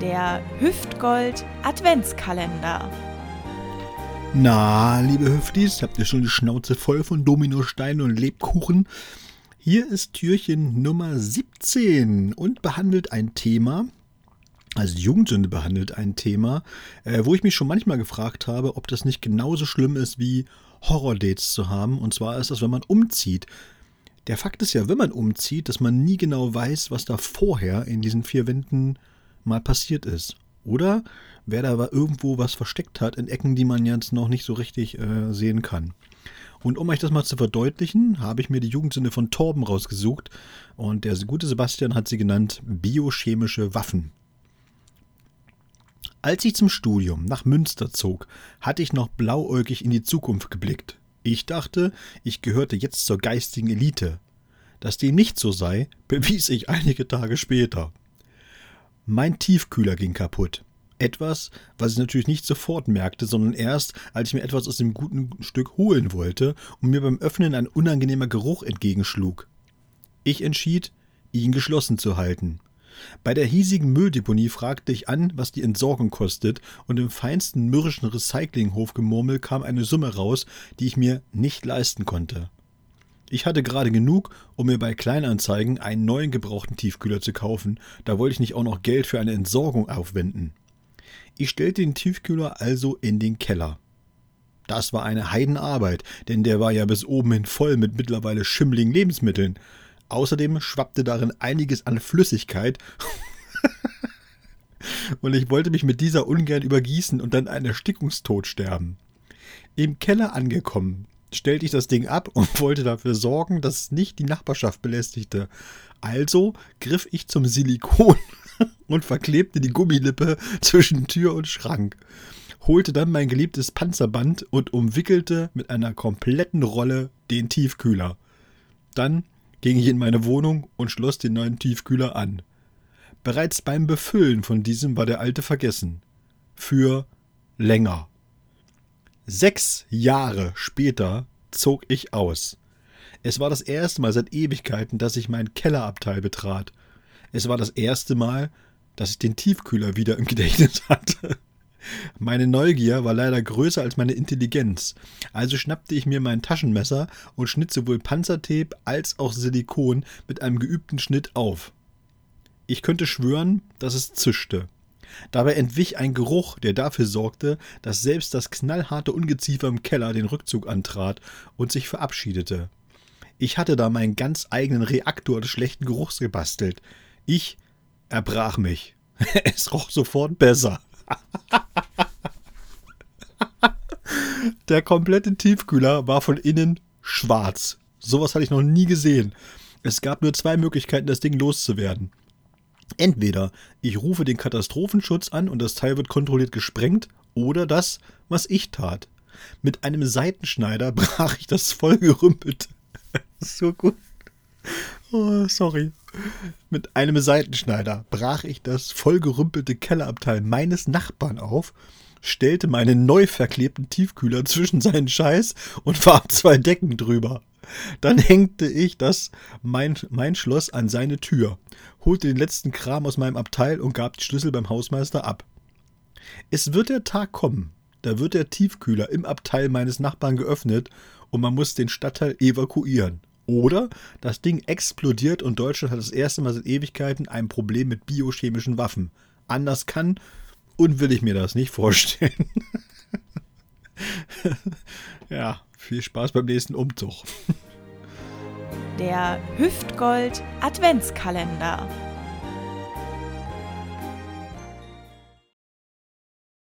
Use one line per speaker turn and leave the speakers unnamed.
Der Hüftgold Adventskalender.
Na, liebe Hüftis, habt ihr schon die Schnauze voll von Dominosteinen und Lebkuchen? Hier ist Türchen Nummer 17 und behandelt ein Thema, also die Jugendsünde behandelt ein Thema, äh, wo ich mich schon manchmal gefragt habe, ob das nicht genauso schlimm ist wie Horrordates zu haben. Und zwar ist das, wenn man umzieht. Der Fakt ist ja, wenn man umzieht, dass man nie genau weiß, was da vorher in diesen vier Wänden mal passiert ist. Oder wer da irgendwo was versteckt hat in Ecken, die man jetzt noch nicht so richtig äh, sehen kann. Und um euch das mal zu verdeutlichen, habe ich mir die Jugendsünde von Torben rausgesucht. Und der gute Sebastian hat sie genannt biochemische Waffen. Als ich zum Studium nach Münster zog, hatte ich noch blauäugig in die Zukunft geblickt. Ich dachte, ich gehörte jetzt zur geistigen Elite. Dass dem nicht so sei, bewies ich einige Tage später. Mein Tiefkühler ging kaputt. Etwas, was ich natürlich nicht sofort merkte, sondern erst, als ich mir etwas aus dem guten Stück holen wollte und mir beim Öffnen ein unangenehmer Geruch entgegenschlug. Ich entschied, ihn geschlossen zu halten. Bei der hiesigen Mülldeponie fragte ich an, was die Entsorgung kostet, und im feinsten mürrischen Recyclinghofgemurmel kam eine Summe raus, die ich mir nicht leisten konnte. Ich hatte gerade genug, um mir bei Kleinanzeigen einen neuen gebrauchten Tiefkühler zu kaufen, da wollte ich nicht auch noch Geld für eine Entsorgung aufwenden. Ich stellte den Tiefkühler also in den Keller. Das war eine Heidenarbeit, denn der war ja bis oben hin voll mit mittlerweile schimmligen Lebensmitteln. Außerdem schwappte darin einiges an Flüssigkeit. und ich wollte mich mit dieser ungern übergießen und dann einen Erstickungstod sterben. Im Keller angekommen, stellte ich das Ding ab und wollte dafür sorgen, dass es nicht die Nachbarschaft belästigte. Also griff ich zum Silikon und verklebte die Gummilippe zwischen Tür und Schrank, holte dann mein geliebtes Panzerband und umwickelte mit einer kompletten Rolle den Tiefkühler. Dann ging ich in meine Wohnung und schloss den neuen Tiefkühler an. Bereits beim Befüllen von diesem war der alte vergessen. Für länger. Sechs Jahre später zog ich aus. Es war das erste Mal seit Ewigkeiten, dass ich meinen Kellerabteil betrat. Es war das erste Mal, dass ich den Tiefkühler wieder im Gedächtnis hatte. Meine Neugier war leider größer als meine Intelligenz, also schnappte ich mir mein Taschenmesser und schnitt sowohl Panzertape als auch Silikon mit einem geübten Schnitt auf. Ich könnte schwören, dass es zischte. Dabei entwich ein Geruch, der dafür sorgte, dass selbst das knallharte Ungeziefer im Keller den Rückzug antrat und sich verabschiedete. Ich hatte da meinen ganz eigenen Reaktor des schlechten Geruchs gebastelt. Ich erbrach mich. es roch sofort besser. Der komplette Tiefkühler war von innen schwarz. Sowas hatte ich noch nie gesehen. Es gab nur zwei Möglichkeiten, das Ding loszuwerden. Entweder ich rufe den Katastrophenschutz an und das Teil wird kontrolliert gesprengt, oder das, was ich tat. Mit einem Seitenschneider brach ich das vollgerümpelte. so gut. Oh, sorry. Mit einem Seitenschneider brach ich das vollgerümpelte Kellerabteil meines Nachbarn auf, stellte meinen neu verklebten Tiefkühler zwischen seinen Scheiß und warf zwei Decken drüber. Dann hängte ich das mein, mein Schloss an seine Tür, holte den letzten Kram aus meinem Abteil und gab die Schlüssel beim Hausmeister ab. Es wird der Tag kommen, da wird der Tiefkühler im Abteil meines Nachbarn geöffnet und man muss den Stadtteil evakuieren. Oder das Ding explodiert und Deutschland hat das erste Mal seit Ewigkeiten ein Problem mit biochemischen Waffen. Anders kann und will ich mir das nicht vorstellen. ja, viel Spaß beim nächsten Umzug.
Der Hüftgold Adventskalender.